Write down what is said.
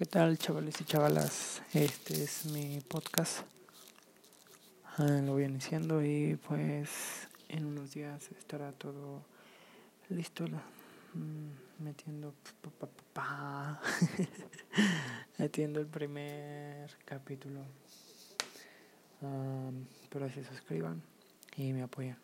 ¿Qué tal, chavales y chavalas? Este es mi podcast. Ah, lo voy iniciando y pues en unos días estará todo listo. Mm, metiendo metiendo el primer capítulo. Ah, pero se suscriban y me apoyan.